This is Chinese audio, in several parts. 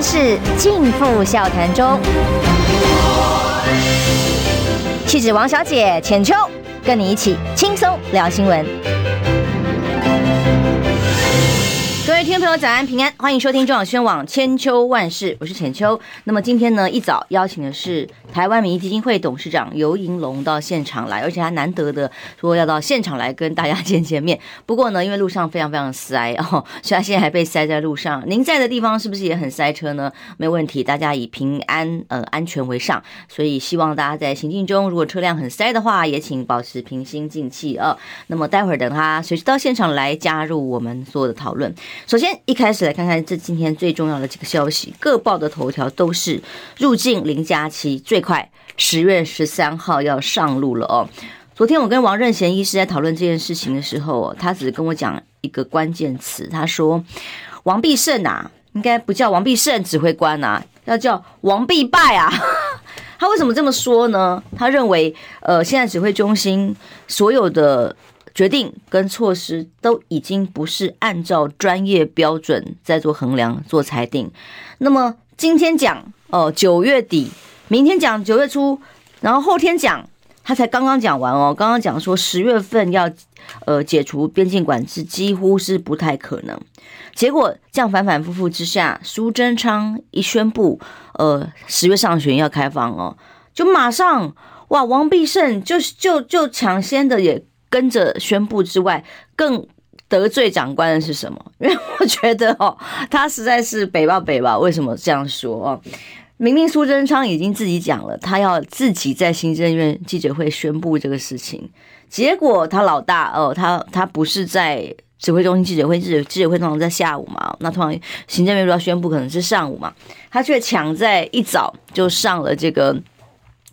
是尽付笑谈中。气质王小姐浅秋，跟你一起轻松聊新闻。各位听众朋友，早安平安，欢迎收听中广宣网千秋万世，我是浅秋。那么今天呢，一早邀请的是台湾民意基金会董事长游盈隆到现场来，而且他难得的说要到现场来跟大家见见面。不过呢，因为路上非常非常塞哦，所以他现在还被塞在路上。您在的地方是不是也很塞车呢？没问题，大家以平安呃安全为上，所以希望大家在行进中，如果车辆很塞的话，也请保持平心静气啊。那么待会儿等他随时到现场来加入我们所有的讨论。首先，一开始来看看这今天最重要的几个消息。各报的头条都是入境零加七，最快十月十三号要上路了哦。昨天我跟王任贤医师在讨论这件事情的时候，他只跟我讲一个关键词，他说王必胜啊，应该不叫王必胜指挥官啊，要叫王必败啊。他为什么这么说呢？他认为，呃，现在指挥中心所有的。决定跟措施都已经不是按照专业标准在做衡量、做裁定。那么今天讲哦，九月底，明天讲九月初，然后后天讲，他才刚刚讲完哦。刚刚讲说十月份要呃解除边境管制，几乎是不太可能。结果这样反反复复之下，苏贞昌一宣布呃十月上旬要开放哦，就马上哇，王必胜就就就抢先的也。跟着宣布之外，更得罪长官的是什么？因为我觉得哦，他实在是北吧北吧。为什么这样说哦？明明苏贞昌已经自己讲了，他要自己在行政院记者会宣布这个事情，结果他老大哦，他他不是在指挥中心记者会，记者记者会通常在下午嘛，那通常行政院如果要宣布可能是上午嘛，他却抢在一早就上了这个。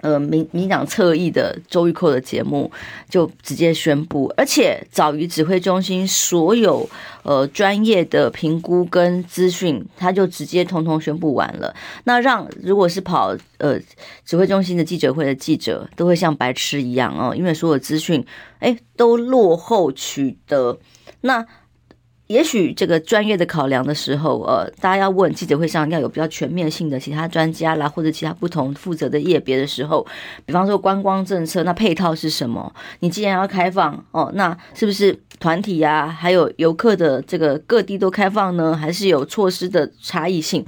呃，民民党侧翼的周玉蔻的节目就直接宣布，而且早于指挥中心所有呃专业的评估跟资讯，他就直接通通宣布完了。那让如果是跑呃指挥中心的记者会的记者，都会像白痴一样哦，因为所有资讯哎都落后取得那。也许这个专业的考量的时候，呃，大家要问记者会上要有比较全面性的其他专家啦，或者其他不同负责的业别的时候，比方说观光政策，那配套是什么？你既然要开放哦，那是不是团体呀、还有游客的这个各地都开放呢？还是有措施的差异性？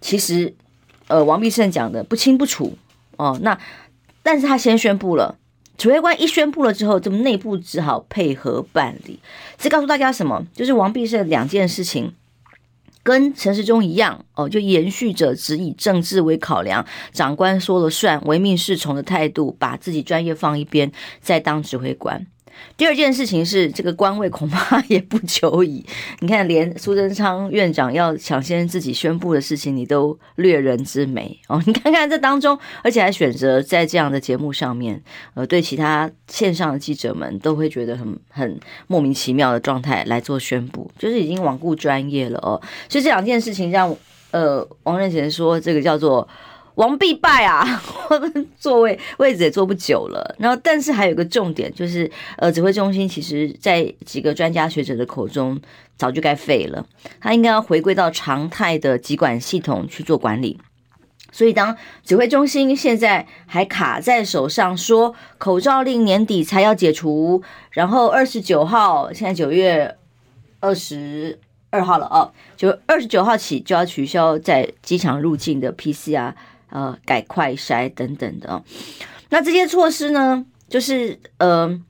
其实，呃，王必胜讲的不清不楚哦。那但是他先宣布了。指挥官一宣布了之后，这么内部只好配合办理。这告诉大家什么？就是王必胜两件事情，跟陈时中一样哦，就延续着只以政治为考量，长官说了算，唯命是从的态度，把自己专业放一边，再当指挥官。第二件事情是，这个官位恐怕也不久矣。你看，连苏贞昌院长要抢先自己宣布的事情，你都略人之美哦。你看看这当中，而且还选择在这样的节目上面，呃，对其他线上的记者们都会觉得很很莫名其妙的状态来做宣布，就是已经罔顾专业了哦。所以这两件事情让呃王任贤说，这个叫做。王必败啊！我们座位位置也坐不久了。然后，但是还有一个重点，就是呃，指挥中心其实在几个专家学者的口中，早就该废了。他应该要回归到常态的疾管系统去做管理。所以，当指挥中心现在还卡在手上，说口罩令年底才要解除，然后二十九号，现在九月二十二号了哦，就二十九号起就要取消在机场入境的 PCR。呃，改快筛等等的，那这些措施呢，就是呃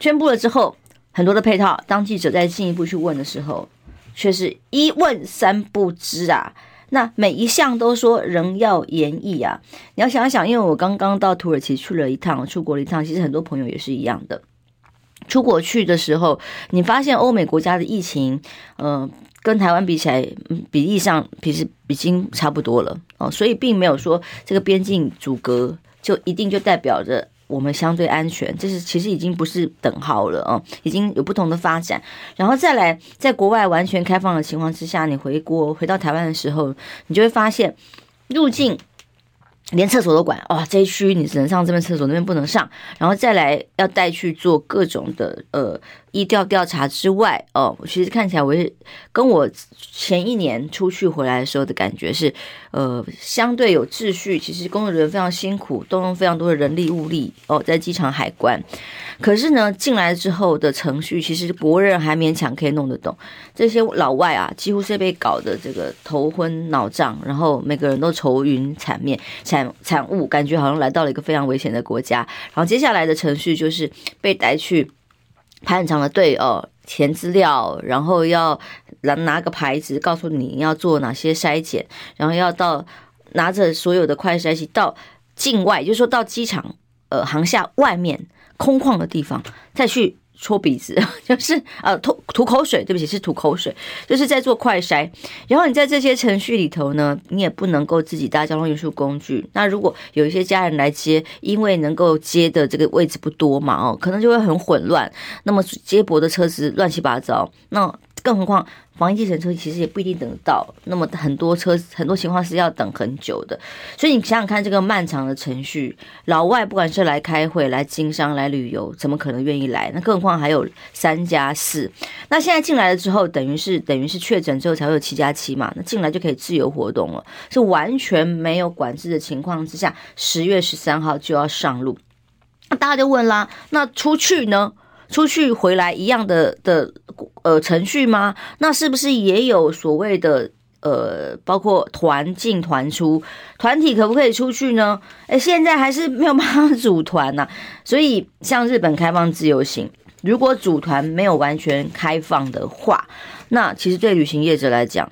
宣布了之后，很多的配套，当记者再进一步去问的时候，却是一问三不知啊。那每一项都说仍要研议啊。你要想想，因为我刚刚到土耳其去了一趟，出国了一趟，其实很多朋友也是一样的。出国去的时候，你发现欧美国家的疫情，嗯、呃。跟台湾比起来，比例上其实已经差不多了哦，所以并没有说这个边境阻隔就一定就代表着我们相对安全，这是其实已经不是等号了哦，已经有不同的发展。然后再来，在国外完全开放的情况之下，你回国回到台湾的时候，你就会发现入境连厕所都管哇，这一区你只能上这边厕所，那边不能上。然后再来要带去做各种的呃。疫调调查之外，哦，其实看起来我是跟我前一年出去回来的时候的感觉是，呃，相对有秩序。其实工作人员非常辛苦，动用非常多的人力物力哦，在机场海关。可是呢，进来之后的程序，其实国人还勉强可以弄得懂。这些老外啊，几乎是被搞得这个头昏脑胀，然后每个人都愁云惨面、惨惨雾，感觉好像来到了一个非常危险的国家。然后接下来的程序就是被带去。排很长的队哦，填资料，然后要拿拿个牌子告诉你要做哪些筛检，然后要到拿着所有的快筛器到境外，就是说到机场呃航厦外面空旷的地方再去。搓鼻子 就是呃吐吐口水，对不起是吐口水，就是在做快筛。然后你在这些程序里头呢，你也不能够自己搭交通运输工具。那如果有一些家人来接，因为能够接的这个位置不多嘛，哦，可能就会很混乱。那么接驳的车子乱七八糟，那更何况。防疫计程车其实也不一定等得到，那么很多车很多情况是要等很久的，所以你想想看这个漫长的程序，老外不管是来开会、来经商、来旅游，怎么可能愿意来？那更何况还有三加四，那现在进来了之后，等于是等于是确诊之后才会有七加七嘛，那进来就可以自由活动了，是完全没有管制的情况之下，十月十三号就要上路，那大家就问啦，那出去呢？出去回来一样的的呃程序吗？那是不是也有所谓的呃，包括团进团出，团体可不可以出去呢？诶，现在还是没有办法组团呐。所以像日本开放自由行，如果组团没有完全开放的话，那其实对旅行业者来讲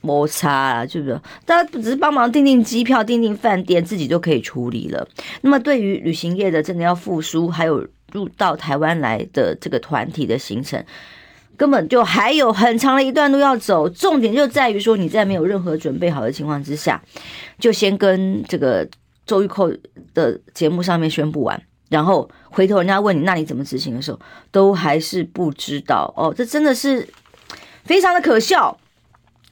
摩擦啊，是不是？大家只是帮忙订订机票、订订饭店，自己就可以处理了。那么对于旅行业的真的要复苏，还有。入到台湾来的这个团体的行程，根本就还有很长的一段路要走。重点就在于说，你在没有任何准备好的情况之下，就先跟这个周玉蔻的节目上面宣布完，然后回头人家问你，那你怎么执行的时候，都还是不知道哦。这真的是非常的可笑。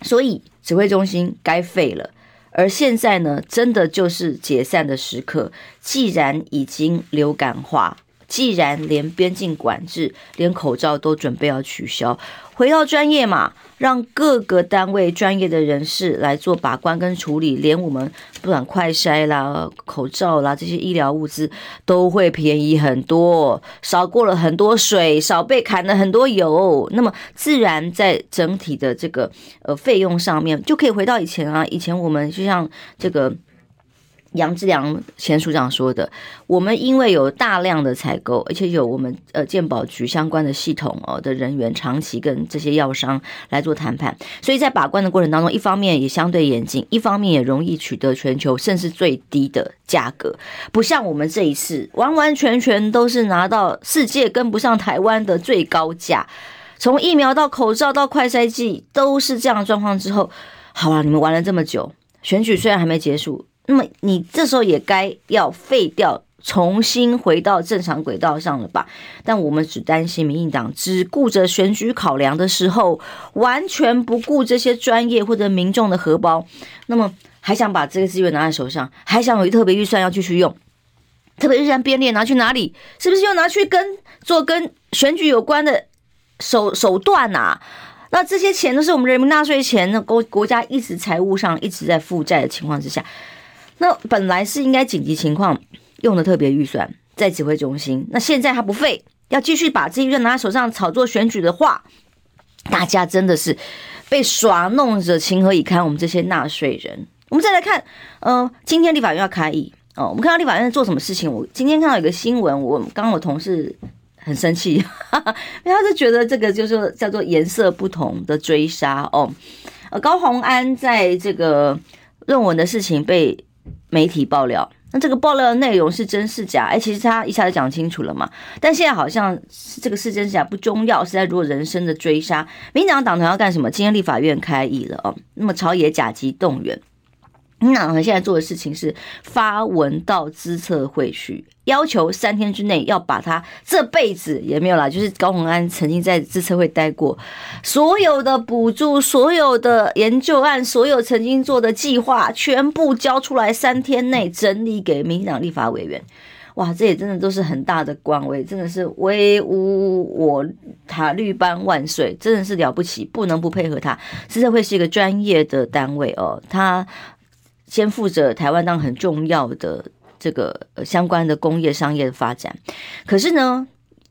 所以指挥中心该废了。而现在呢，真的就是解散的时刻。既然已经流感化。既然连边境管制、连口罩都准备要取消，回到专业嘛，让各个单位专业的人士来做把关跟处理，连我们不管快筛啦、口罩啦这些医疗物资都会便宜很多，少过了很多水，少被砍了很多油，那么自然在整体的这个呃费用上面就可以回到以前啊，以前我们就像这个。杨志良前署长说的，我们因为有大量的采购，而且有我们呃健保局相关的系统哦的人员长期跟这些药商来做谈判，所以在把关的过程当中，一方面也相对严谨，一方面也容易取得全球甚至最低的价格，不像我们这一次完完全全都是拿到世界跟不上台湾的最高价，从疫苗到口罩到快筛剂都是这样的状况之后，好啊，你们玩了这么久，选举虽然还没结束。那么你这时候也该要废掉，重新回到正常轨道上了吧？但我们只担心民进党只顾着选举考量的时候，完全不顾这些专业或者民众的荷包。那么还想把这个资源拿在手上，还想有一特别预算要继续用，特别预算编列拿去哪里？是不是又拿去跟做跟选举有关的手手段啊？那这些钱都是我们人民纳税钱，那国国家一直财务上一直在负债的情况之下。那本来是应该紧急情况用的特别预算在指挥中心，那现在他不废，要继续把这预算拿手上炒作选举的话，大家真的是被耍弄着，情何以堪？我们这些纳税人，我们再来看，呃，今天立法院要开议哦，我们看到立法院在做什么事情？我今天看到一个新闻，我刚我同事很生气，哈哈，因为他是觉得这个就是叫做颜色不同的追杀哦，呃，高虹安在这个论文的事情被。媒体爆料，那这个爆料的内容是真是假？哎，其实他一下子讲清楚了嘛。但现在好像这个是真是假不重要，是在做人生的追杀。民进党党团要干什么？今天立法院开议了哦，那么朝野甲级动员。民党现在做的事情是发文到资策会去。要求三天之内要把他这辈子也没有啦，就是高虹安曾经在资策会待过，所有的补助、所有的研究案、所有曾经做的计划，全部交出来，三天内整理给民进党立法委员。哇，这也真的都是很大的官威，真的是威武我塔绿班万岁，真的是了不起，不能不配合他。资策会是一个专业的单位哦，他肩负着台湾当很重要的这个相关的工业商业的发展，可是呢，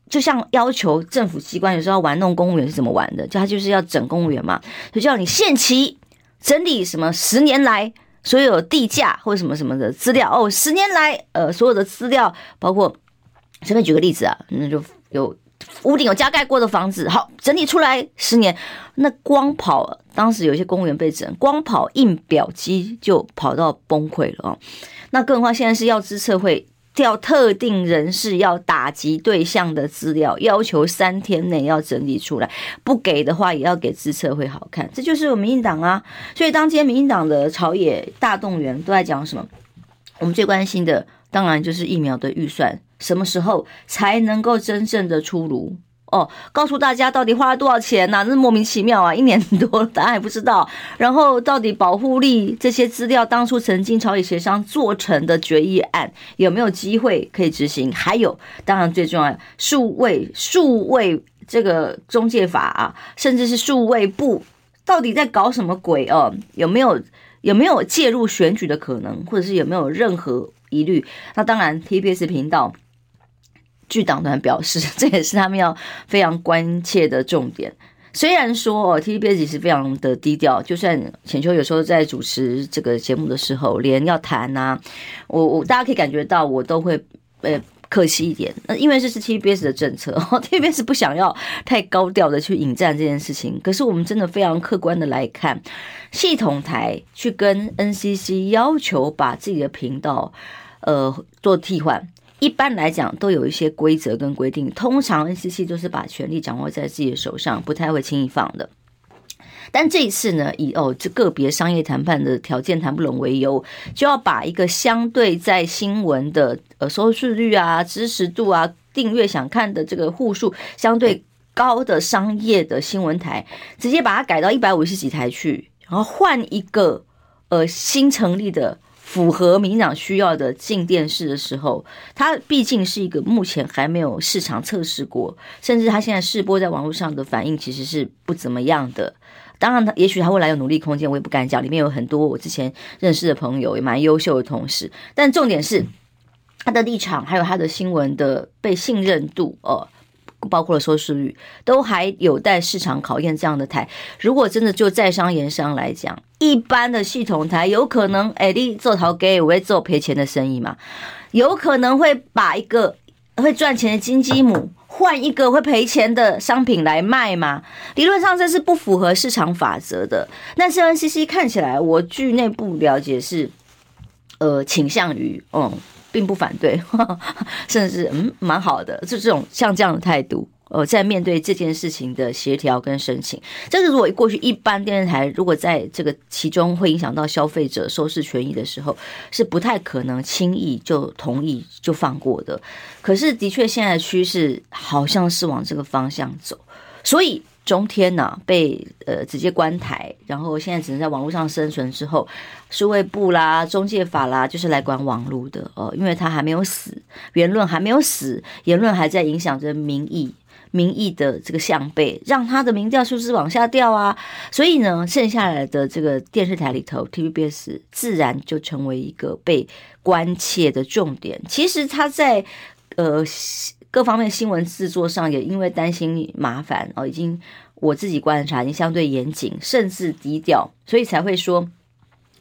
就像要求政府机关有时候玩弄公务员是怎么玩的，就他就是要整公务员嘛，就叫你限期整理什么十年来。所有地价或者什么什么的资料。哦，十年来呃所有的资料，包括随便举个例子啊，那就有屋顶有加盖过的房子，好整理出来十年，那光跑当时有些公务员被整，光跑印表机就跑到崩溃了哦，那更何况现在是要资策会。调特定人士要打击对象的资料，要求三天内要整理出来，不给的话也要给资策会好看。这就是我们民进党啊。所以当今天民进党的朝野大动员都在讲什么？我们最关心的当然就是疫苗的预算，什么时候才能够真正的出炉？哦，告诉大家到底花了多少钱呢？那是莫名其妙啊！一年多了，答案还不知道。然后到底保护力这些资料，当初曾经朝野协商做成的决议案，有没有机会可以执行？还有，当然最重要，数位数位这个中介法啊，甚至是数位部，到底在搞什么鬼哦？有没有有没有介入选举的可能，或者是有没有任何疑虑？那当然，TBS 频道。据党团表示，这也是他们要非常关切的重点。虽然说哦，TBS 是非常的低调，就算浅秋有时候在主持这个节目的时候，连要谈呐，我我大家可以感觉到，我都会呃客气一点。那因为这是 TBS 的政策，TBS 不想要太高调的去引战这件事情。可是我们真的非常客观的来看，系统台去跟 NCC 要求把自己的频道呃做替换。一般来讲，都有一些规则跟规定。通常 NCC 都是把权力掌握在自己的手上，不太会轻易放的。但这一次呢，以哦这个别商业谈判的条件谈不拢为由，就要把一个相对在新闻的呃收视率啊、支持度啊、订阅想看的这个户数相对高的商业的新闻台，直接把它改到一百五十几台去，然后换一个呃新成立的。符合民党需要的进电视的时候，它毕竟是一个目前还没有市场测试过，甚至它现在试播在网络上的反应其实是不怎么样的。当然，它也许它未来有努力空间，我也不敢讲。里面有很多我之前认识的朋友，也蛮优秀的同事。但重点是他的立场，还有他的新闻的被信任度哦。包括了收视率，都还有待市场考验。这样的台，如果真的就在商言商来讲，一般的系统台有可能，哎，你做头家，我会做赔钱的生意嘛？有可能会把一个会赚钱的金鸡母换一个会赔钱的商品来卖吗？理论上这是不符合市场法则的。但是 NCC 看起来，我据内部了解是，呃，倾向于，嗯。并不反对，甚至嗯蛮好的，就这种像这样的态度，呃，在面对这件事情的协调跟申请，这是如果过去一般电视台如果在这个其中会影响到消费者收视权益的时候，是不太可能轻易就同意就放过的。可是的确现在的趋势好像是往这个方向走，所以。中天呐、啊、被呃直接关台，然后现在只能在网络上生存之后，数位部啦、中介法啦，就是来管网络的哦，因为他还没有死，言论还没有死，言论还在影响着民意，民意的这个向背，让他的民调数字往下掉啊，所以呢，剩下来的这个电视台里头，TVBS 自然就成为一个被关切的重点。其实他在呃。各方面新闻制作上也因为担心麻烦哦，已经我自己观察已经相对严谨，甚至低调，所以才会说，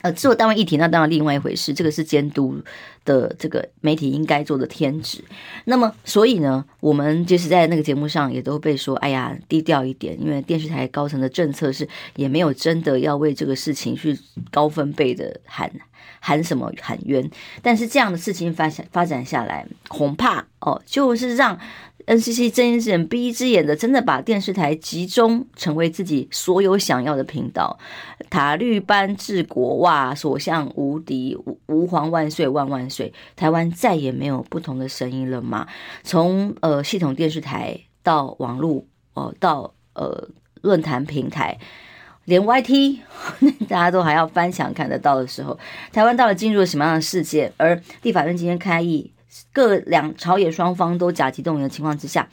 呃，制作单位议题那当然另外一回事，这个是监督的这个媒体应该做的天职。那么，所以呢，我们就是在那个节目上也都被说，哎呀，低调一点，因为电视台高层的政策是也没有真的要为这个事情去高分贝的喊。喊什么喊冤？但是这样的事情发展发展下来，恐怕哦，就是让 NCC 睁一只眼闭一只眼的，真的把电视台集中成为自己所有想要的频道，塔绿班治国哇，所向无敌，吾皇万岁万万岁！台湾再也没有不同的声音了吗？从呃系统电视台到网络哦，到呃论坛平台。连 YT 大家都还要翻墙看得到的时候，台湾到底进入了什么样的世界？而立法院今天开议，各两朝野双方都甲级动员的情况之下，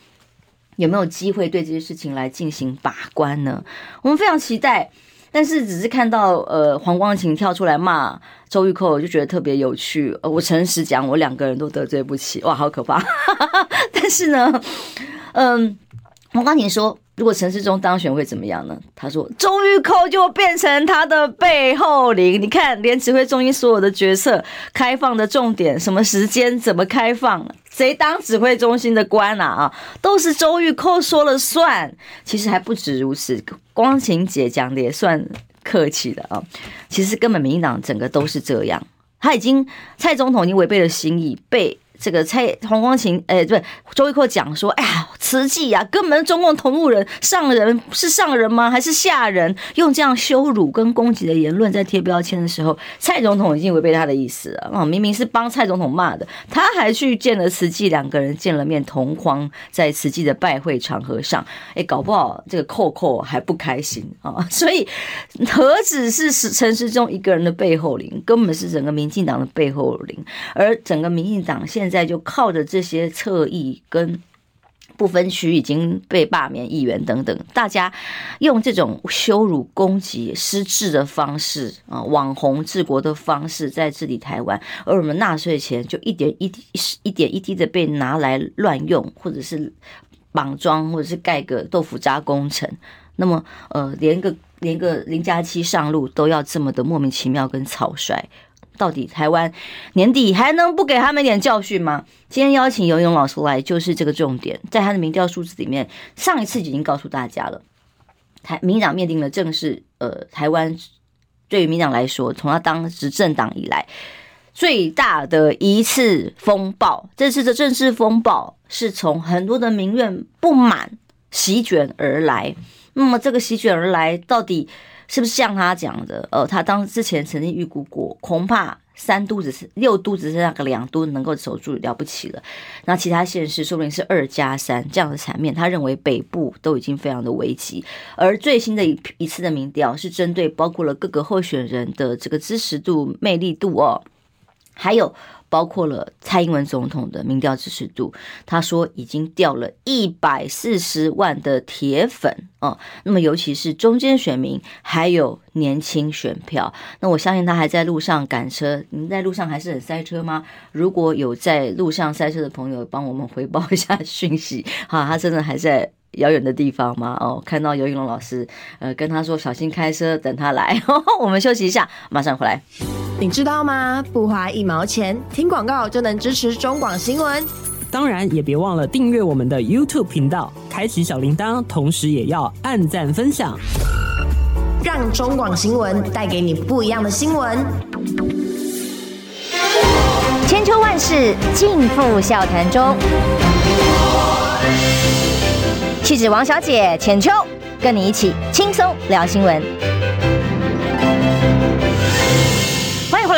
有没有机会对这些事情来进行把关呢？我们非常期待。但是只是看到呃黄光芹跳出来骂周玉蔻，我就觉得特别有趣。呃，我诚实讲，我两个人都得罪不起，哇，好可怕。但是呢，嗯，黄光芹说。如果陈时中当选会怎么样呢？他说周玉蔻就变成他的背后灵。你看，连指挥中心所有的决策开放的重点，什么时间怎么开放，谁当指挥中心的官啊？啊，都是周玉蔻说了算。其实还不止如此，光芹姐讲的也算客气的啊。其实根本民进党整个都是这样，他已经蔡总统已经违背了心意，被。这个蔡黄光芹，哎、欸，对，周玉蔻讲说，哎呀，慈济啊，根本中共同路人，上人是上人吗？还是下人？用这样羞辱跟攻击的言论在贴标签的时候，蔡总统已经违背他的意思了啊！明明是帮蔡总统骂的，他还去见了慈济，两个人见了面，同框在慈济的拜会场合上，哎，搞不好这个扣扣还不开心啊！所以何止是陈时中一个人的背后灵，根本是整个民进党的背后灵，而整个民进党现在。现在就靠着这些侧翼跟不分区已经被罢免议员等等，大家用这种羞辱、攻击、失智的方式啊，网红治国的方式在治理台湾，而我们纳税钱就一点一滴、一点一滴的被拿来乱用，或者是绑桩，或者是盖个豆腐渣工程。那么，呃，连个连个零加七上路都要这么的莫名其妙跟草率。到底台湾年底还能不给他们一点教训吗？今天邀请游泳老师来，就是这个重点。在他的民调数字里面，上一次已经告诉大家了，台民党面临了正是呃台湾对于民党来说，从他当执政党以来最大的一次风暴。这次的政治风暴是从很多的民怨不满席卷而来。那么这个席卷而来，到底？是不是像他讲的？呃，他当之前曾经预估过，恐怕三都只是六都只是那个两都能够守住了不起了。那其他县市说不定是二加三这样的场面。他认为北部都已经非常的危急。而最新的一一次的民调是针对包括了各个候选人的这个支持度、魅力度哦，还有。包括了蔡英文总统的民调支持度，他说已经掉了一百四十万的铁粉哦。那么尤其是中间选民，还有年轻选票。那我相信他还在路上赶车。您在路上还是很塞车吗？如果有在路上塞车的朋友，帮我们回报一下讯息。哈，他真的还在遥远的地方吗？哦，看到游云龙老师，呃，跟他说小心开车，等他来。我们休息一下，马上回来。你知道吗？不花一毛钱，听广告就能支持中广新闻。当然，也别忘了订阅我们的 YouTube 频道，开启小铃铛，同时也要按赞分享，让中广新闻带给你不一样的新闻。千秋万世尽付笑谈中，气质王小姐浅秋，跟你一起轻松聊新闻。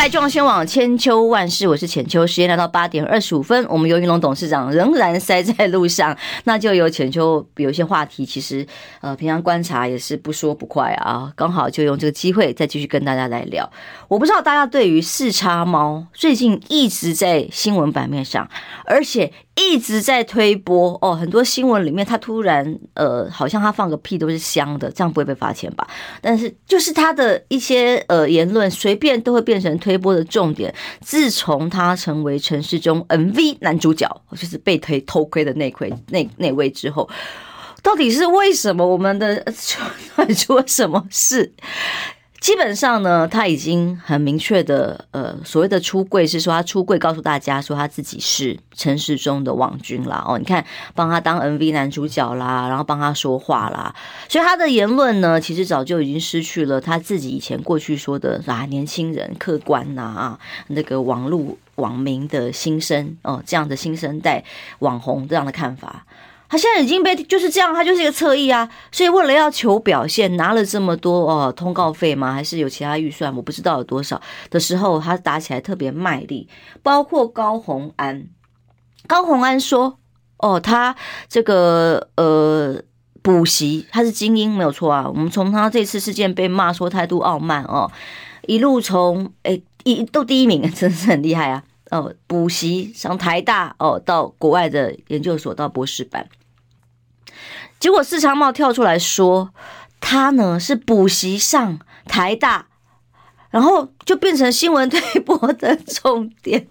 来中宣网千秋万事，我是浅秋。时间来到八点二十五分，我们游盈隆董事长仍然塞在路上，那就有浅秋有一些话题，其实呃平常观察也是不说不快啊，刚好就用这个机会再继续跟大家来聊。我不知道大家对于四叉猫最近一直在新闻版面上，而且。一直在推播哦，很多新闻里面他突然呃，好像他放个屁都是香的，这样不会被罚钱吧？但是就是他的一些呃言论，随便都会变成推播的重点。自从他成为城市中 MV 男主角，就是被推偷窥的那块那那位之后，到底是为什么？我们的 出了什么事？基本上呢，他已经很明确的，呃，所谓的出柜是说他出柜，告诉大家说他自己是陈时中的网军啦。哦，你看，帮他当 MV 男主角啦，然后帮他说话啦，所以他的言论呢，其实早就已经失去了他自己以前过去说的啊，年轻人客观呐啊，那个网络网民的心声哦，这样的新生代网红这样的看法。他现在已经被就是这样，他就是一个侧翼啊，所以为了要求表现，拿了这么多哦通告费吗？还是有其他预算？我不知道有多少的时候，他打起来特别卖力。包括高虹安，高虹安说：“哦，他这个呃补习，他是精英没有错啊。我们从他这次事件被骂说态度傲慢哦，一路从哎一都第一名，真是很厉害啊。”哦补习上台大哦，到国外的研究所到博士班。结果四叉猫跳出来说，他呢是补习上台大。然后就变成新闻推播的重点。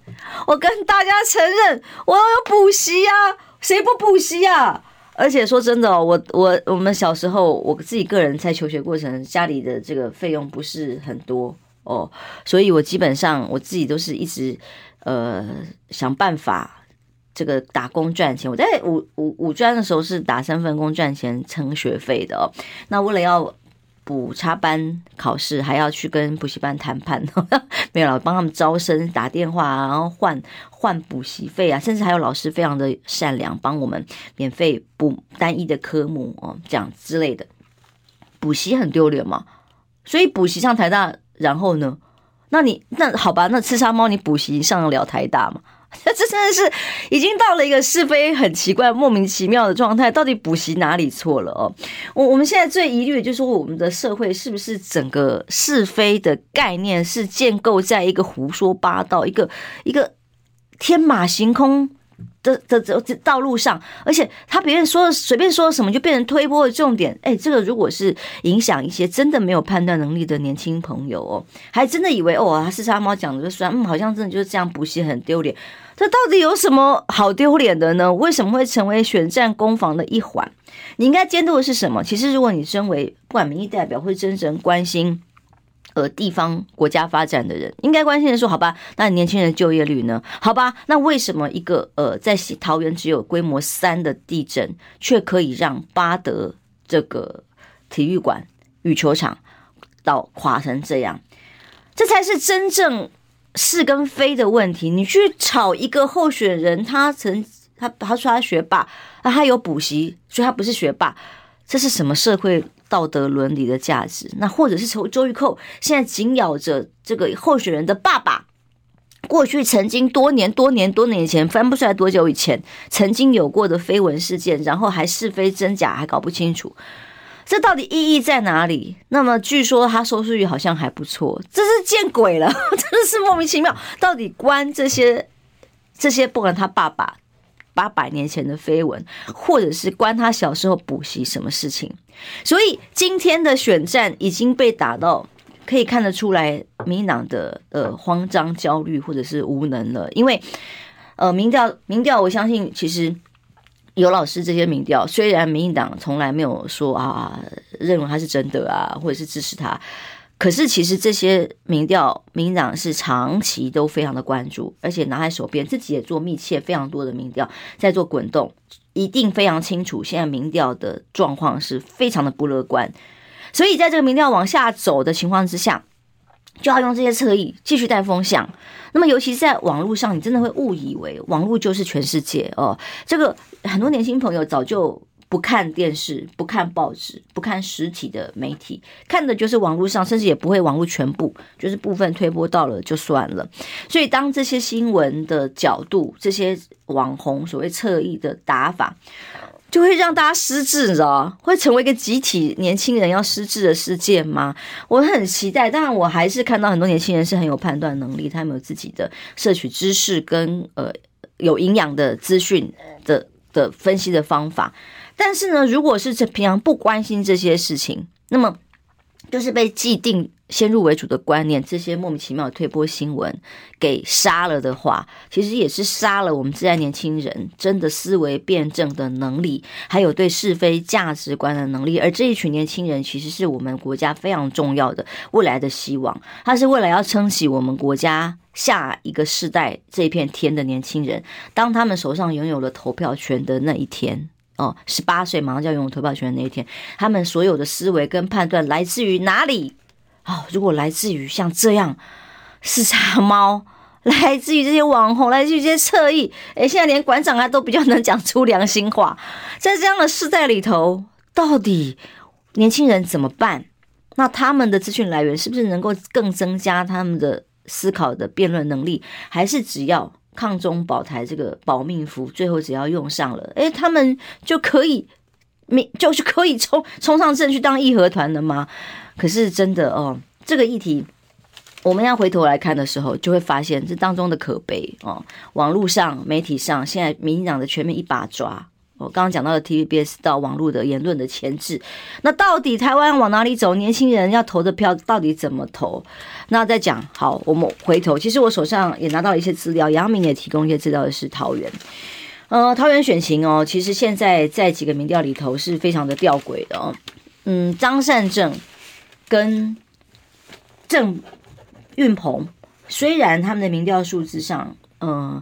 我跟大家承认，我有补习呀，谁不补习呀？而且说真的哦，我我我们小时候，我自己个人在求学过程，家里的这个费用不是很多哦，所以我基本上我自己都是一直呃想办法这个打工赚钱。我在五五五专的时候是打三份工赚钱撑学费的哦。那为了要补插班考试还要去跟补习班谈判，没有了，帮他们招生打电话，然后换换补习费啊，甚至还有老师非常的善良，帮我们免费补单一的科目哦，这样之类的。补习很丢脸嘛，所以补习上台大，然后呢？那你那好吧，那刺杀猫你补习上得了台大吗？这真的是已经到了一个是非很奇怪、莫名其妙的状态。到底补习哪里错了哦？我我们现在最疑虑就是说，我们的社会是不是整个是非的概念是建构在一个胡说八道、一个一个天马行空的的的道路上？而且他别人说随便说什么就变成推波的重点。哎，这个如果是影响一些真的没有判断能力的年轻朋友哦，还真的以为哦，他四叉猫讲的就算，嗯，好像真的就是这样，补习很丢脸。这到底有什么好丢脸的呢？为什么会成为选战攻防的一环？你应该监督的是什么？其实，如果你身为不管民意代表，或真正关心呃地方国家发展的人，应该关心的说，好吧，那年轻人就业率呢？好吧，那为什么一个呃在桃园只有规模三的地震，却可以让八德这个体育馆、羽球场倒垮成这样？这才是真正。是跟非的问题，你去炒一个候选人，他曾他他说他学霸，那他有补习，所以他不是学霸，这是什么社会道德伦理的价值？那或者是从周玉蔻现在紧咬着这个候选人的爸爸，过去曾经多年多年多年以前翻不出来多久以前曾经有过的绯闻事件，然后还是非真假还搞不清楚。这到底意义在哪里？那么据说他收视率好像还不错，这是见鬼了，真的是莫名其妙。到底关这些这些不管他爸爸八百年前的绯闻，或者是关他小时候补习什么事情？所以今天的选战已经被打到可以看得出来，民进党的呃慌张、焦虑或者是无能了。因为呃民调民调，我相信其实。有老师这些民调，虽然民进党从来没有说啊，认为他是真的啊，或者是支持他，可是其实这些民调，民党是长期都非常的关注，而且拿在手边，自己也做密切非常多的民调，在做滚动，一定非常清楚现在民调的状况是非常的不乐观，所以在这个民调往下走的情况之下。就要用这些侧翼继续带风向，那么尤其是在网络上，你真的会误以为网络就是全世界哦。这个很多年轻朋友早就不看电视、不看报纸、不看实体的媒体，看的就是网络上，甚至也不会网络全部，就是部分推播到了就算了。所以当这些新闻的角度、这些网红所谓侧翼的打法，就会让大家失智，你知道会成为一个集体年轻人要失智的世界吗？我很期待，当然我还是看到很多年轻人是很有判断能力，他们有自己的摄取知识跟呃有营养的资讯的的分析的方法。但是呢，如果是这平常不关心这些事情，那么就是被既定。先入为主的观念，这些莫名其妙的推波新闻给杀了的话，其实也是杀了我们这代年轻人真的思维辩证的能力，还有对是非价值观的能力。而这一群年轻人，其实是我们国家非常重要的未来的希望，他是未来要撑起我们国家下一个世代这片天的年轻人。当他们手上拥有了投票权的那一天，哦，十八岁马上就要拥有投票权的那一天，他们所有的思维跟判断来自于哪里？哦，如果来自于像这样四叉猫，来自于这些网红，来自于这些侧翼，诶，现在连馆长啊都比较能讲出良心话。在这样的世代里头，到底年轻人怎么办？那他们的资讯来源是不是能够更增加他们的思考的辩论能力？还是只要抗中保台这个保命符，最后只要用上了，诶，他们就可以，就是可以冲冲上阵去当义和团的吗？可是真的哦，这个议题我们要回头来看的时候，就会发现这当中的可悲哦。网络上、媒体上，现在民进党的全面一把抓。我刚刚讲到的 TVBS 到网络的言论的钳制，那到底台湾往哪里走？年轻人要投的票到底怎么投？那再讲好，我们回头，其实我手上也拿到了一些资料，杨明也提供一些资料的是桃园。呃，桃园选情哦，其实现在在几个民调里头是非常的吊诡的哦。嗯，张善政跟郑运鹏，虽然他们的民调数字上，嗯、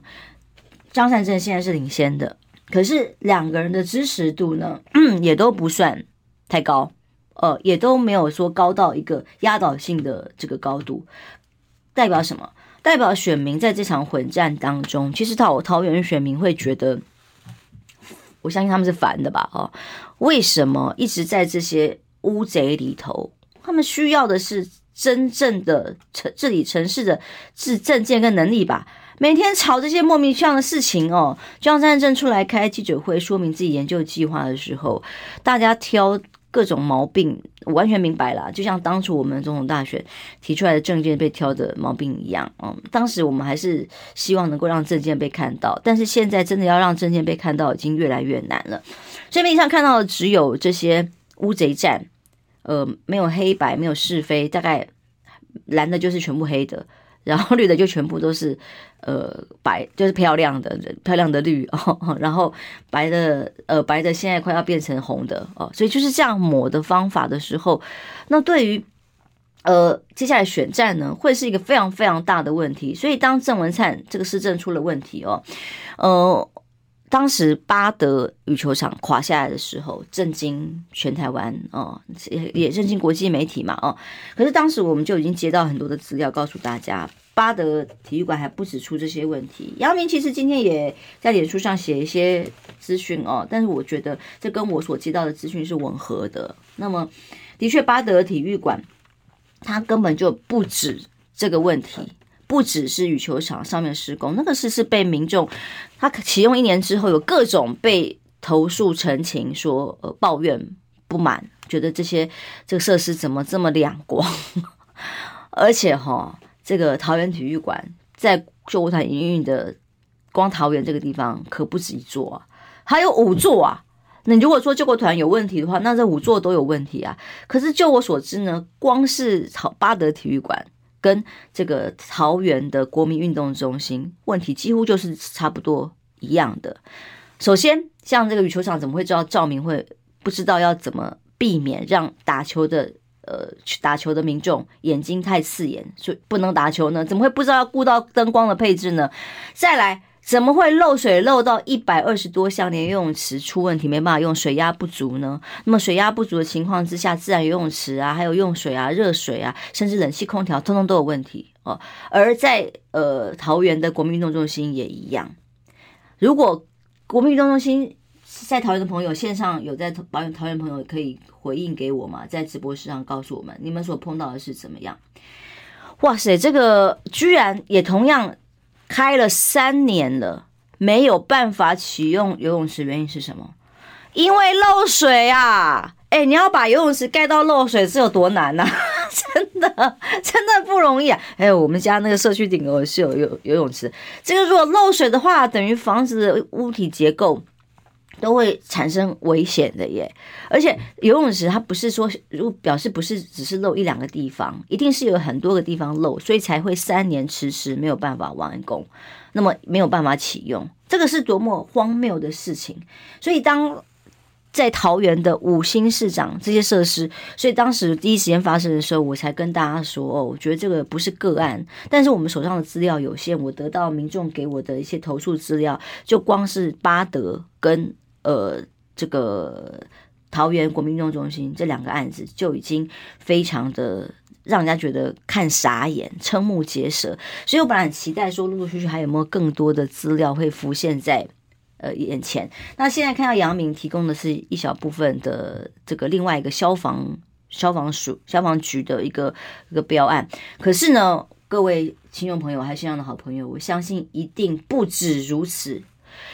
张善政现在是领先的，可是两个人的支持度呢，也都不算太高，呃，也都没有说高到一个压倒性的这个高度，代表什么？代表选民在这场混战当中，其实桃桃园选民会觉得，我相信他们是烦的吧？哦，为什么一直在这些乌贼里头？他们需要的是。真正的城治理城市的治政见跟能力吧，每天吵这些莫名其妙的事情哦。张善政出来开记者会说明自己研究计划的时候，大家挑各种毛病，我完全明白了。就像当初我们总统大选提出来的政见被挑的毛病一样，嗯，当时我们还是希望能够让政见被看到，但是现在真的要让政见被看到，已经越来越难了。所以媒体上看到的只有这些乌贼战。呃，没有黑白，没有是非，大概蓝的就是全部黑的，然后绿的就全部都是呃白，就是漂亮的漂亮的绿哦，然后白的呃白的现在快要变成红的哦，所以就是这样抹的方法的时候，那对于呃接下来选战呢，会是一个非常非常大的问题。所以当郑文灿这个施政出了问题哦，呃。当时巴德羽球场垮下来的时候，震惊全台湾哦，也也震惊国际媒体嘛哦。可是当时我们就已经接到很多的资料，告诉大家，巴德体育馆还不止出这些问题。姚明其实今天也在脸书上写一些资讯哦，但是我觉得这跟我所接到的资讯是吻合的。那么，的确，巴德体育馆它根本就不止这个问题。不只是羽球场上面施工，那个是是被民众他启用一年之后，有各种被投诉陈情说呃抱怨不满，觉得这些这个设施怎么这么两光，而且哈，这个桃园体育馆在救国团营运的光桃园这个地方可不止一座啊，还有五座啊。那如果说救国团有问题的话，那这五座都有问题啊。可是就我所知呢，光是桃八德体育馆。跟这个桃园的国民运动中心问题几乎就是差不多一样的。首先，像这个羽球场，怎么会知道照明会不知道要怎么避免让打球的呃去打球的民众眼睛太刺眼，所以不能打球呢？怎么会不知道要顾到灯光的配置呢？再来。怎么会漏水漏到一百二十多项，连游泳池出问题，没办法用，水压不足呢？那么水压不足的情况之下，自然游泳池啊，还有用水啊、热水啊，甚至冷气空调，通通都有问题哦。而在呃桃园的国民运动中心也一样。如果国民运动中心在桃园的朋友线上有在保养桃园朋友，可以回应给我吗？在直播室上告诉我们，你们所碰到的是怎么样？哇塞，这个居然也同样。开了三年了，没有办法启用游泳池，原因是什么？因为漏水啊！哎，你要把游泳池盖到漏水是有多难呐？真的，真的不容易啊！哎，我们家那个社区顶楼是有游游泳池，这个如果漏水的话，等于房子的物体结构。都会产生危险的耶，而且游泳池它不是说，如表示不是只是漏一两个地方，一定是有很多个地方漏，所以才会三年迟迟没有办法完工，那么没有办法启用，这个是多么荒谬的事情。所以当在桃园的五星市长这些设施，所以当时第一时间发生的时候，我才跟大家说哦，我觉得这个不是个案，但是我们手上的资料有限，我得到民众给我的一些投诉资料，就光是八德跟。呃，这个桃园国民运动中心这两个案子就已经非常的让人家觉得看傻眼、瞠目结舌，所以我本来很期待说，陆陆续续还有没有更多的资料会浮现在呃眼前。那现在看到杨明提供的是一小部分的这个另外一个消防消防署消防局的一个一个标案，可是呢，各位听众朋友还是这样的好朋友，我相信一定不止如此。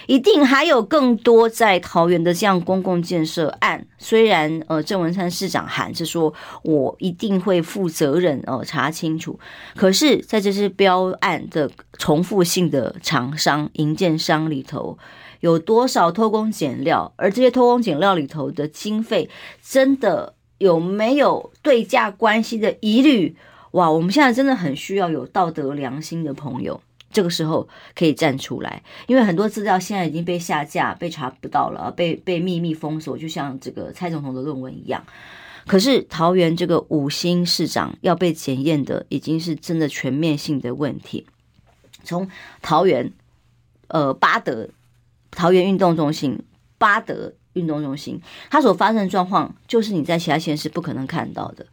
一定还有更多在桃园的这样公共建设案。虽然呃郑文山市长喊着说我一定会负责任哦、查清楚，可是在这些标案的重复性的厂商、营建商里头，有多少偷工减料？而这些偷工减料里头的经费，真的有没有对价关系的疑虑？哇，我们现在真的很需要有道德良心的朋友，这个时候可以站出来，因为很多资料现在已经被下架、被查不到了，被被秘密封锁，就像这个蔡总统的论文一样。可是桃园这个五星市长要被检验的，已经是真的全面性的问题。从桃园，呃，八德桃园运动中心、八德运动中心，它所发生的状况，就是你在其他县市不可能看到的。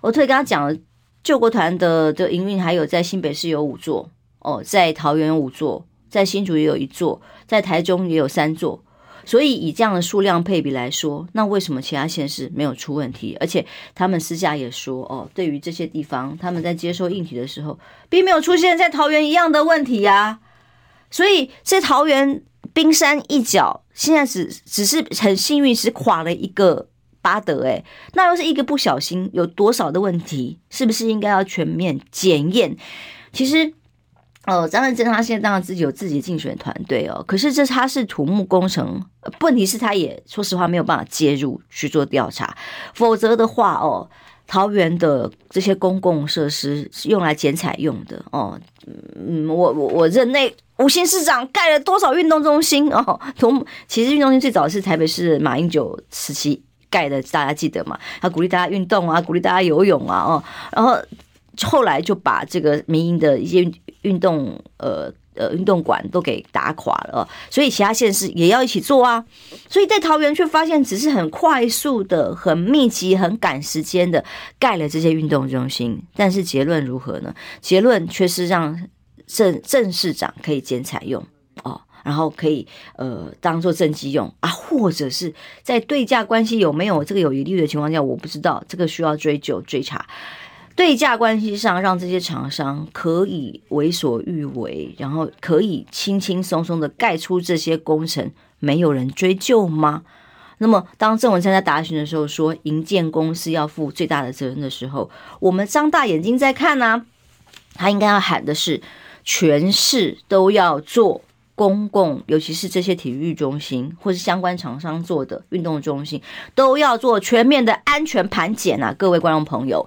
我特意跟他讲了。救国团的的营运还有在新北市有五座哦，在桃园五座，在新竹也有一座，在台中也有三座。所以以这样的数量配比来说，那为什么其他县市没有出问题？而且他们私下也说哦，对于这些地方，他们在接收硬体的时候，并没有出现在桃园一样的问题呀。所以在桃园冰山一角，现在只只是很幸运，是垮了一个。八德哎，那要是一个不小心，有多少的问题？是不是应该要全面检验？其实，哦，张善政他现在当然自己有自己的竞选团队哦，可是这他是土木工程，问题是他也说实话没有办法介入去做调查，否则的话哦，桃园的这些公共设施是用来剪彩用的哦，嗯，我我我任内五星市长盖了多少运动中心哦？土木其实运动中心最早是台北市马英九时期。盖的大家记得吗？他鼓励大家运动啊，鼓励大家游泳啊，哦，然后后来就把这个民营的一些运动呃呃运动馆都给打垮了，所以其他县市也要一起做啊。所以在桃园却发现只是很快速的、很密集、很赶时间的盖了这些运动中心，但是结论如何呢？结论却是让郑郑市长可以剪彩用哦。然后可以呃当做政绩用啊，或者是在对价关系有没有这个有疑虑的情况下，我不知道这个需要追究追查。对价关系上，让这些厂商可以为所欲为，然后可以轻轻松松的盖出这些工程，没有人追究吗？那么当郑文灿在答询的时候说营建公司要负最大的责任的时候，我们张大眼睛在看呢、啊，他应该要喊的是全市都要做。公共，尤其是这些体育中心或是相关厂商做的运动中心，都要做全面的安全盘检啊！各位观众朋友，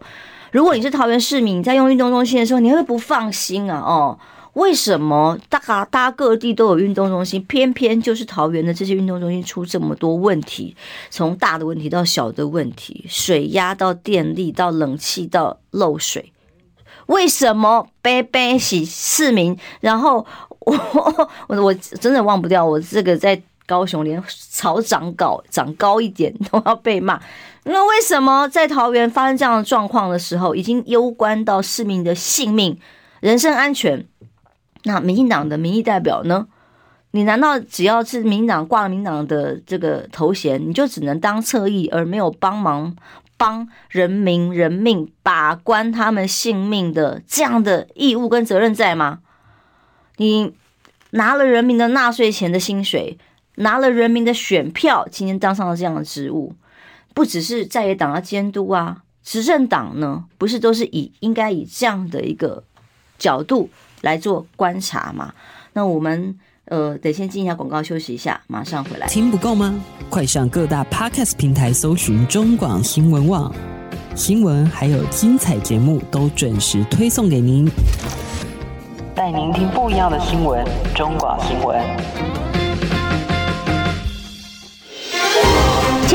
如果你是桃园市民，在用运动中心的时候，你会不放心啊？哦，为什么大大各地都有运动中心，偏偏就是桃园的这些运动中心出这么多问题？从大的问题到小的问题，水压到电力到冷气到漏水。为什么杯杯洗市民？然后我 我我真的忘不掉，我这个在高雄连草长高长高一点都要被骂。那为什么在桃园发生这样的状况的时候，已经攸关到市民的性命、人身安全？那民进党的民意代表呢？你难道只要是民进党挂了民进党的这个头衔，你就只能当侧翼，而没有帮忙？帮人民人命把关他们性命的这样的义务跟责任在吗？你拿了人民的纳税钱的薪水，拿了人民的选票，今天当上了这样的职务，不只是在野党要监督啊，执政党呢，不是都是以应该以这样的一个角度来做观察嘛？那我们。呃，得先进一下广告，休息一下，马上回来。听不够吗？快上各大 Podcast 平台搜寻中广新闻网新闻，还有精彩节目都准时推送给您，带您听不一样的新闻。中广新闻，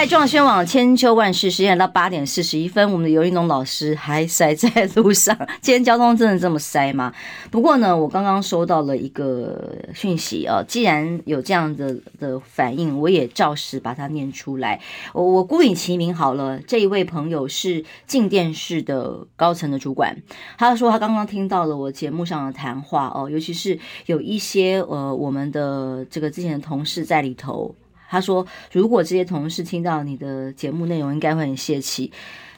在中广新闻网千秋万世，时间来到八点四十一分，我们的游盈隆老师还塞在路上。今天交通真的这么塞吗？不过呢，我刚刚收到了一个讯息啊，既然有这样的的反应，我也照实把它念出来。我我孤影其名好了，这一位朋友是静电视的高层的主管，他说他刚刚听到了我节目上的谈话哦，尤其是有一些呃我们的这个之前的同事在里头。他说，如果这些同事听到你的节目内容，应该会很泄气。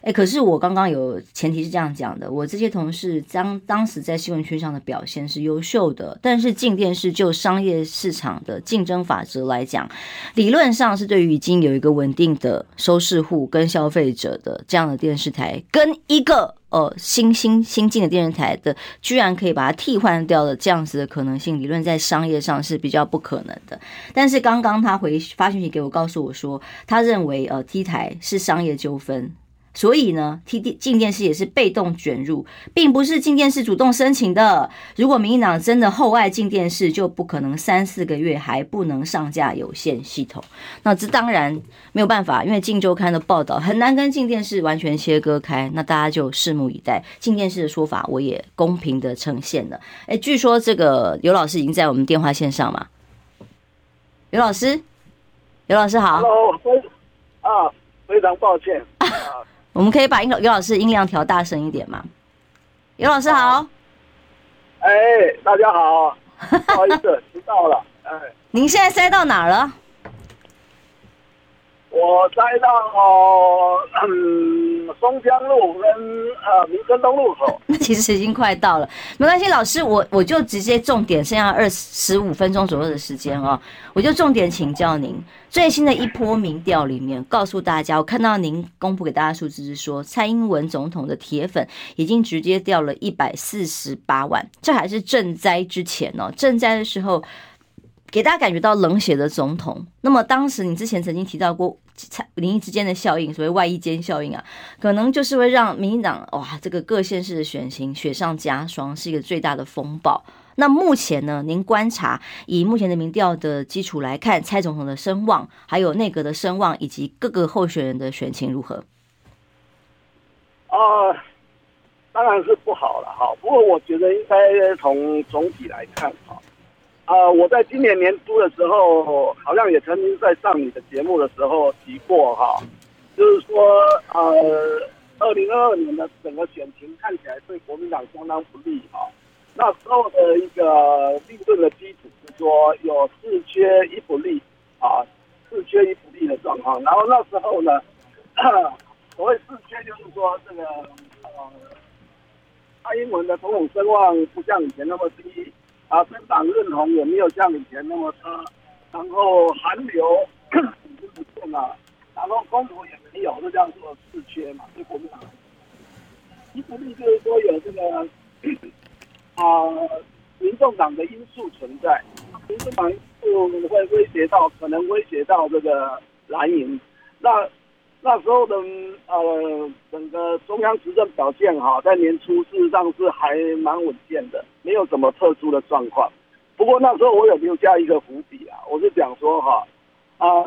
哎，可是我刚刚有前提是这样讲的，我这些同事当当时在新闻圈上的表现是优秀的，但是进电视就商业市场的竞争法则来讲，理论上是对于已经有一个稳定的收视户跟消费者的这样的电视台，跟一个呃新新新进的电视台的，居然可以把它替换掉的这样子的可能性，理论在商业上是比较不可能的。但是刚刚他回发讯息给我，告诉我说，他认为呃 T 台是商业纠纷。所以呢，T D 镜电视也是被动卷入，并不是静电视主动申请的。如果民进党真的厚爱镜电视，就不可能三四个月还不能上架有线系统。那这当然没有办法，因为《镜周刊》的报道很难跟镜电视完全切割开。那大家就拭目以待。镜电视的说法，我也公平的呈现了。哎，据说这个刘老师已经在我们电话线上嘛？刘老师，刘老师好。Hello，啊，非常抱歉。我们可以把音刘老师音量调大声一点吗？尤老师好，哎，大家好，不好意思，迟到了，哎，您现在塞到哪儿了？我塞到嗯松江路跟呃民生东路口，那 其实已经快到了，没关系，老师，我我就直接重点，剩下二十五分钟左右的时间哦，我就重点请教您，最新的一波民调里面，告诉大家，我看到您公布给大家数字是说，蔡英文总统的铁粉已经直接掉了一百四十八万，这还是赈灾之前哦，赈灾的时候。给大家感觉到冷血的总统。那么当时你之前曾经提到过，民意之间的效应，所谓外衣间效应啊，可能就是会让民进党哇，这个各县市的选情雪上加霜，是一个最大的风暴。那目前呢，您观察以目前的民调的基础来看，蔡总统的声望，还有内阁的声望，以及各个候选人的选情如何？啊、呃，当然是不好了哈。不过我觉得应该从总体来看哈。呃，我在今年年初的时候，好像也曾经在上你的节目的时候提过哈，就是说，呃，二零二二年的整个选情看起来对国民党相当不利哈。那时候的一个立论的基础是说，有四缺一不利啊，四缺一不利的状况。然后那时候呢，所谓四缺就是说，这个呃，蔡英文的总统声望不像以前那么低。啊，政党认同也没有像以前那么差，然后韩流已经不见了，然后公投也没有，这叫做四缺嘛，对国民党。一不利就是说有这个啊，民众党的因素存在，民众党因素会威胁到，可能威胁到这个蓝营，那。那时候的呃，整个中央执政表现哈，在年初事实上是还蛮稳健的，没有什么特殊的状况。不过那时候我有留下一个伏笔啊，我是讲说哈，呃，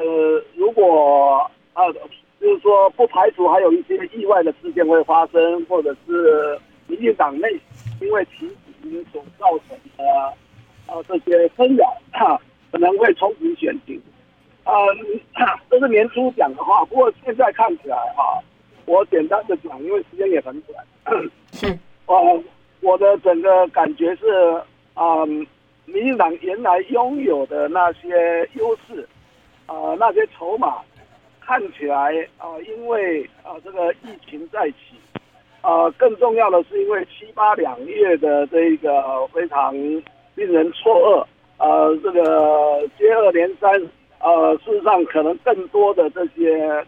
如果呃，就是说不排除还有一些意外的事件会发生，或者是民进党内因为提名所造成的呃这些纷扰，可能会冲击选情。呃，这是年初讲的话，不过现在看起来哈，我简单的讲，因为时间也很短。是，呃，我的整个感觉是，嗯，民进党原来拥有的那些优势，呃，那些筹码，看起来啊、呃，因为啊、呃、这个疫情再起，呃，更重要的是因为七八两月的这个非常令人错愕，呃，这个接二连三。呃，事实上，可能更多的这些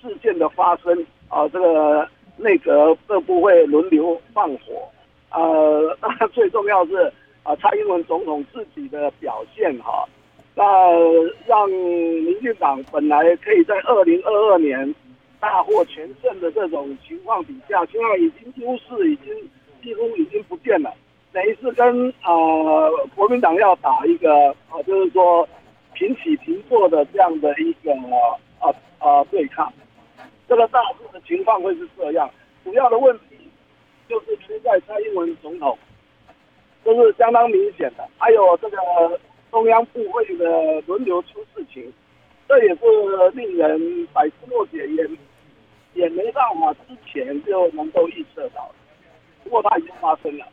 事件的发生，啊、呃，这个内阁各部会轮流放火，呃，那最重要是啊、蔡英文总统自己的表现哈，那让民进党本来可以在二零二二年大获全胜的这种情况底下，现在已经优势已经几乎已经不见了，等于是跟、呃、国民党要打一个啊、呃，就是说。平起平坐的这样的一个啊啊对抗，这个大致的情况会是这样。主要的问题就是出在蔡英文总统，这是相当明显的。还有这个中央部会的轮流出事情，这也是令人百思莫解，也也没办法之前就能够预测到。不过它已经发生了，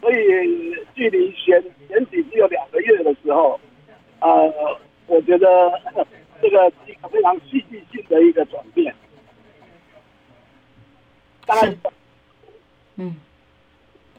所以距离选选举只有两个月的时候。呃，我觉得 这个是一个非常戏剧性的一个转变。当然，嗯。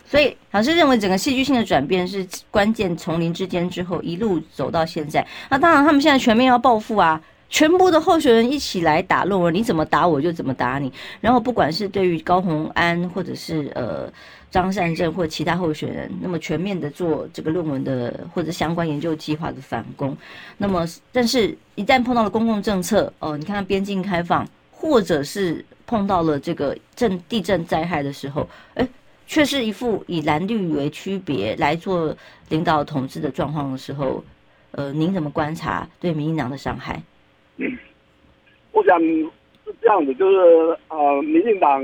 所以老师认为，整个戏剧性的转变是关键。丛林之间之后一路走到现在，那当然他们现在全面要报复啊，全部的候选人一起来打论文，你怎么打我就怎么打你。然后不管是对于高红安或者是呃张善政或其他候选人，那么全面的做这个论文的或者相关研究计划的反攻。那么，但是一旦碰到了公共政策，哦、你看看边境开放，或者是碰到了这个震地震灾害的时候，哎。却是一副以蓝绿为区别来做领导统治的状况的时候，呃，您怎么观察对民进党的伤害？我想是这样子，就是呃，民进党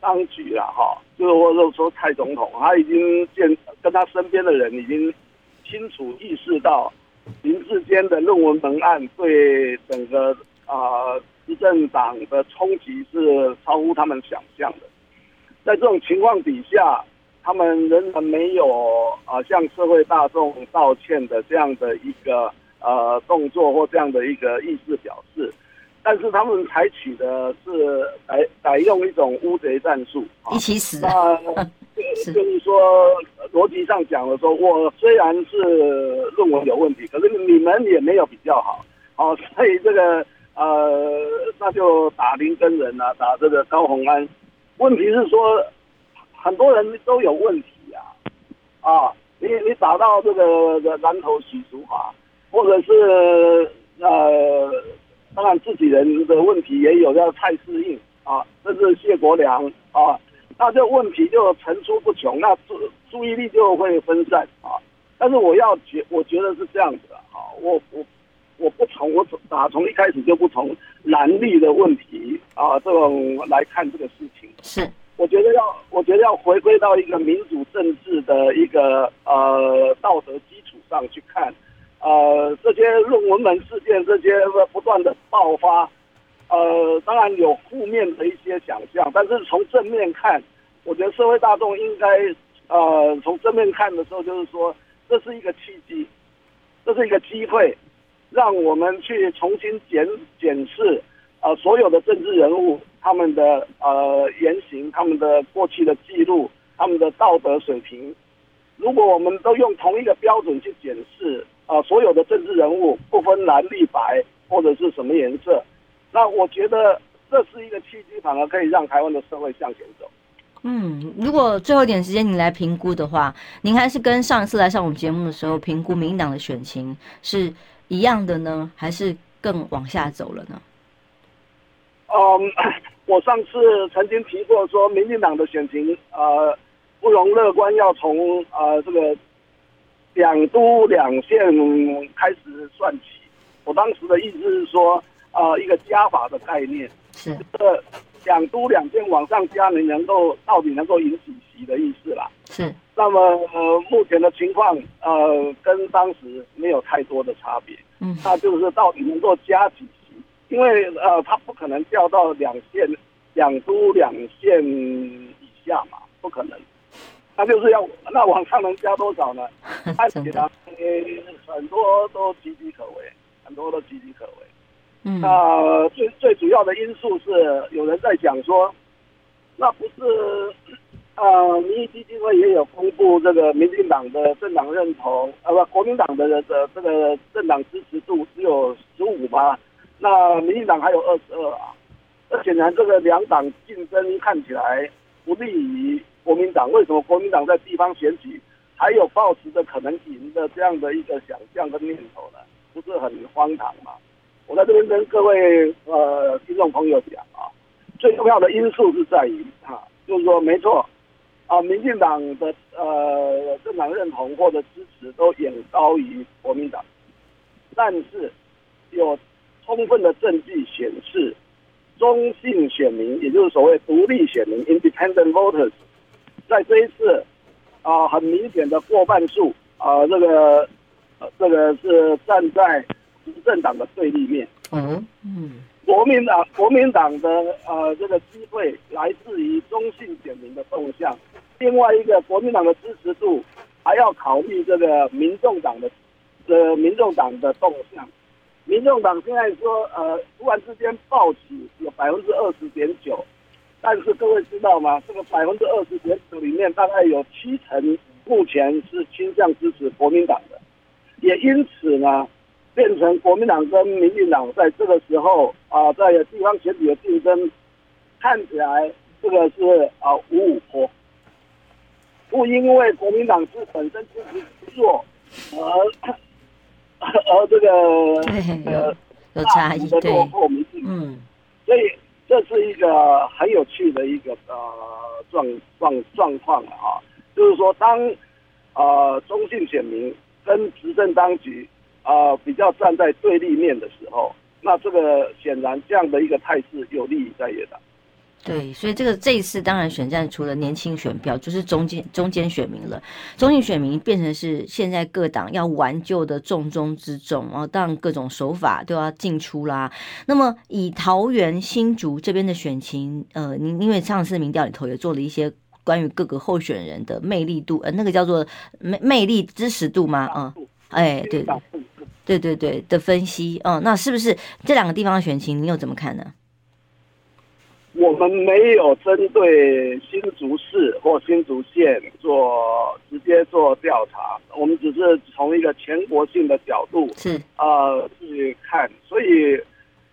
当局啊，哈，就是或者说蔡总统，他已经见跟他身边的人已经清楚意识到林智坚的论文文案对整个啊执政党的冲击是超乎他们想象的。在这种情况底下，他们仍然没有啊向社会大众道歉的这样的一个呃动作或这样的一个意思表示，但是他们采取的是改改用一种乌贼战术，一起死。那 就是说逻辑上讲的说，我虽然是论文有问题，可是你们也没有比较好，好，所以这个呃那就打林根人啊，打这个高洪安。问题是说，很多人都有问题啊，啊，你你打到这个南投许淑华，或者是呃，当然自己人的问题也有，叫蔡适应啊，这是谢国良啊，那这问题就层出不穷，那注注意力就会分散啊。但是我要觉，我觉得是这样子的啊，我我我不从我打从一开始就不从蓝绿的问题啊这种来看这个事情。是，我觉得要，我觉得要回归到一个民主政治的一个呃道德基础上去看，呃，这些论文门事件，这些不断的爆发，呃，当然有负面的一些想象，但是从正面看，我觉得社会大众应该呃从正面看的时候，就是说这是一个契机，这是一个机会，让我们去重新检检视呃所有的政治人物。他们的呃言行，他们的过去的记录，他们的道德水平，如果我们都用同一个标准去检视啊、呃，所有的政治人物不分蓝绿白或者是什么颜色，那我觉得这是一个契机，反而可以让台湾的社会向前走。嗯，如果最后一点时间你来评估的话，您还是跟上一次来上我们节目的时候评估民进党的选情是一样的呢，还是更往下走了呢？嗯。我上次曾经提过，说民进党的选情呃不容乐观，要从呃这个两都两县开始算起。我当时的意思是说，呃一个加法的概念，是这个两都两县往上加，你能够到底能够赢几席的意思啦。是。那么呃目前的情况呃跟当时没有太多的差别。嗯。那就是到底能够加几？因为呃，他不可能掉到两县、两都两县以下嘛，不可能。那就是要 那往上能加多少呢？看起来很多都岌岌可危，很多都岌岌可危。嗯。那最最主要的因素是有人在讲说，那不是呃，民意基金会也有公布这个民进党的政党认同，呃不，国民党的的这个政党支持度只有十五吗？那民进党还有二十二啊，那显然这个两党竞争看起来不利于国民党。为什么国民党在地方选举还有抱持着可能赢的这样的一个想象跟念头呢？不是很荒唐吗？我在这边跟各位呃听众朋友讲啊，最重要的因素是在于啊，就是说没错啊，民进党的呃政党认同或者支持都远高于国民党，但是有。充分的证据显示，中性选民，也就是所谓独立选民 （independent voters），在这一次啊、呃，很明显的过半数啊、呃，这个呃，这个是站在执政党的对立面。嗯嗯，国民党国民党的呃这个机会来自于中性选民的动向，另外一个国民党的支持度还要考虑这个民众党的呃民众党的动向。民众党现在说，呃，突然之间暴起有百分之二十点九，但是各位知道吗？这个百分之二十点九里面，大概有七成目前是倾向支持国民党的，也因此呢，变成国民党跟民进党在这个时候啊、呃，在地方选举的竞争，看起来这个是啊、呃、五五波，不因为国民党是本身支持不弱而。而这个 有有差异，对，嗯，所以这是一个很有趣的一个呃状状状况啊，就是说当呃中性选民跟执政当局呃比较站在对立面的时候，那这个显然这样的一个态势有利于在野党。对，所以这个这一次当然选战除了年轻选票，就是中间中间选民了。中间选民变成是现在各党要挽救的重中之重，然后当然各种手法都要进出啦。那么以桃园新竹这边的选情，呃，您因为上次民调里头也做了一些关于各个候选人的魅力度，呃，那个叫做魅魅力支持度吗？嗯，哎，对对对对对的分析，嗯，那是不是这两个地方的选情，你又怎么看呢？我们没有针对新竹市或新竹县做直接做调查，我们只是从一个全国性的角度是。呃去看，所以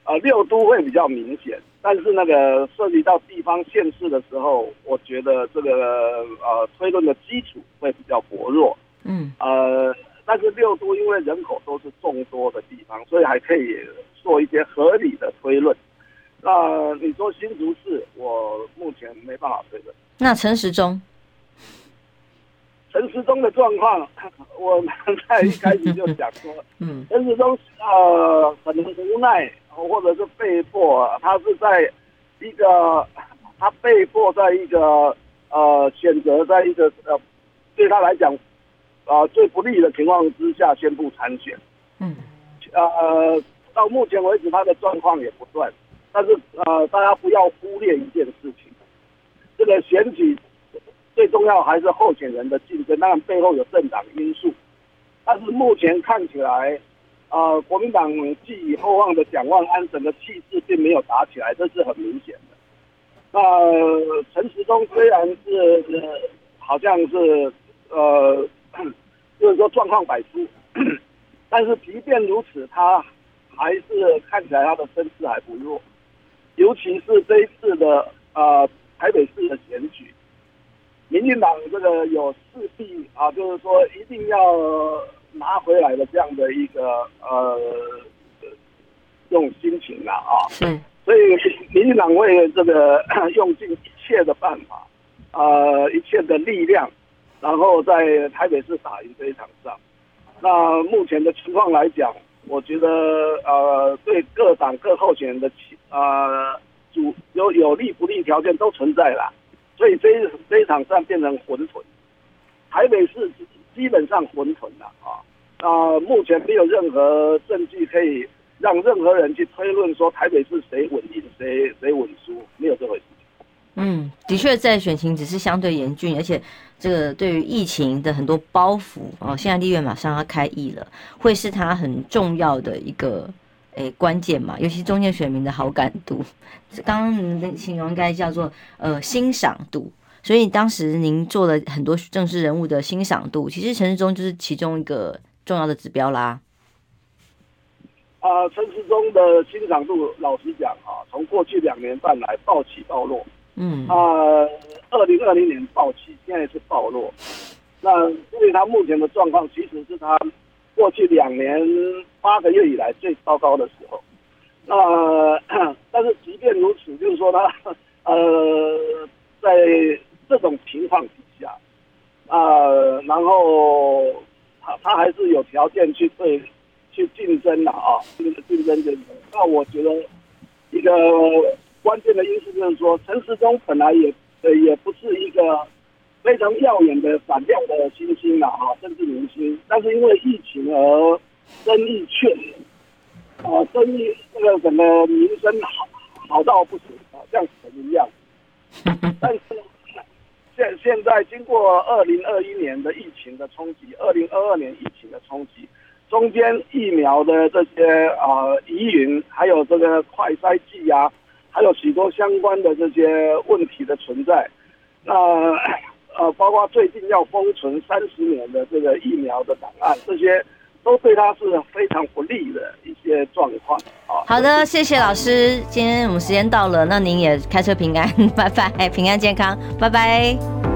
呃六都会比较明显，但是那个涉及到地方县市的时候，我觉得这个呃推论的基础会比较薄弱，嗯。呃，但是六都因为人口都是众多的地方，所以还可以做一些合理的推论。那你说新竹市，我目前没办法推论。那陈时中，陈时中的状况，我们在一开始就讲说，嗯，陈时中呃很无奈，或者是被迫，他是在一个他被迫在一个呃选择在一个呃对他来讲啊、呃、最不利的情况之下宣布参选。嗯，呃，到目前为止他的状况也不断。但是呃，大家不要忽略一件事情，这个选举最重要还是候选人的竞争，当然背后有政党因素。但是目前看起来，呃，国民党寄予厚望的蒋万安整个气势并没有打起来，这是很明显的。那陈时中虽然是呃好像是呃，就是说状况百出，但是即便如此，他还是看起来他的声势还不弱。尤其是这一次的呃台北市的选举，民进党这个有势必啊，就是说一定要拿回来的这样的一个呃这种心情了啊。嗯。所以民进党会这个 用尽一切的办法，呃一切的力量，然后在台北市打赢这一场仗。那目前的情况来讲。我觉得呃，对各党各候选人的呃主有有利不利条件都存在了，所以这一这一场战变成混沌，台北市基本上混沌了啊。啊、目前没有任何证据可以让任何人去推论说台北市谁稳赢谁谁稳输，没有这回事。嗯，的确，在选情只是相对严峻，而且这个对于疫情的很多包袱哦，现在立院马上要开议了，会是他很重要的一个诶关键嘛，尤其中间选民的好感度，刚刚您形容应该叫做呃欣赏度，所以当时您做了很多政治人物的欣赏度，其实陈时中就是其中一个重要的指标啦。啊、呃，陈时中的欣赏度，老实讲啊，从过去两年半来暴起暴落。嗯啊，二零二零年暴起，现在是暴落。那因为他目前的状况，其实是他过去两年八个月以来最糟糕的时候。那 但是即便如此，就是说他呃，在这种情况底下，啊、然后他他还是有条件去对去竞争的啊，竞争竞争。那我觉得一个。关键的因素就是说，陈时中本来也呃也不是一个非常耀眼的闪亮的星星了啊，政治明星。但是因为疫情而生意确实啊，生意这个什么名声好好到不行啊，像神一样。但是现现在经过二零二一年的疫情的冲击，二零二二年疫情的冲击，中间疫苗的这些呃疑云，还有这个快筛剂啊，还有许多相关的这些问题的存在。那呃，包括最近要封存三十年的这个疫苗的档案，这些都对他是非常不利的一些状况啊。好的，谢谢老师，今天我们时间到了，那您也开车平安，拜拜，平安健康，拜拜。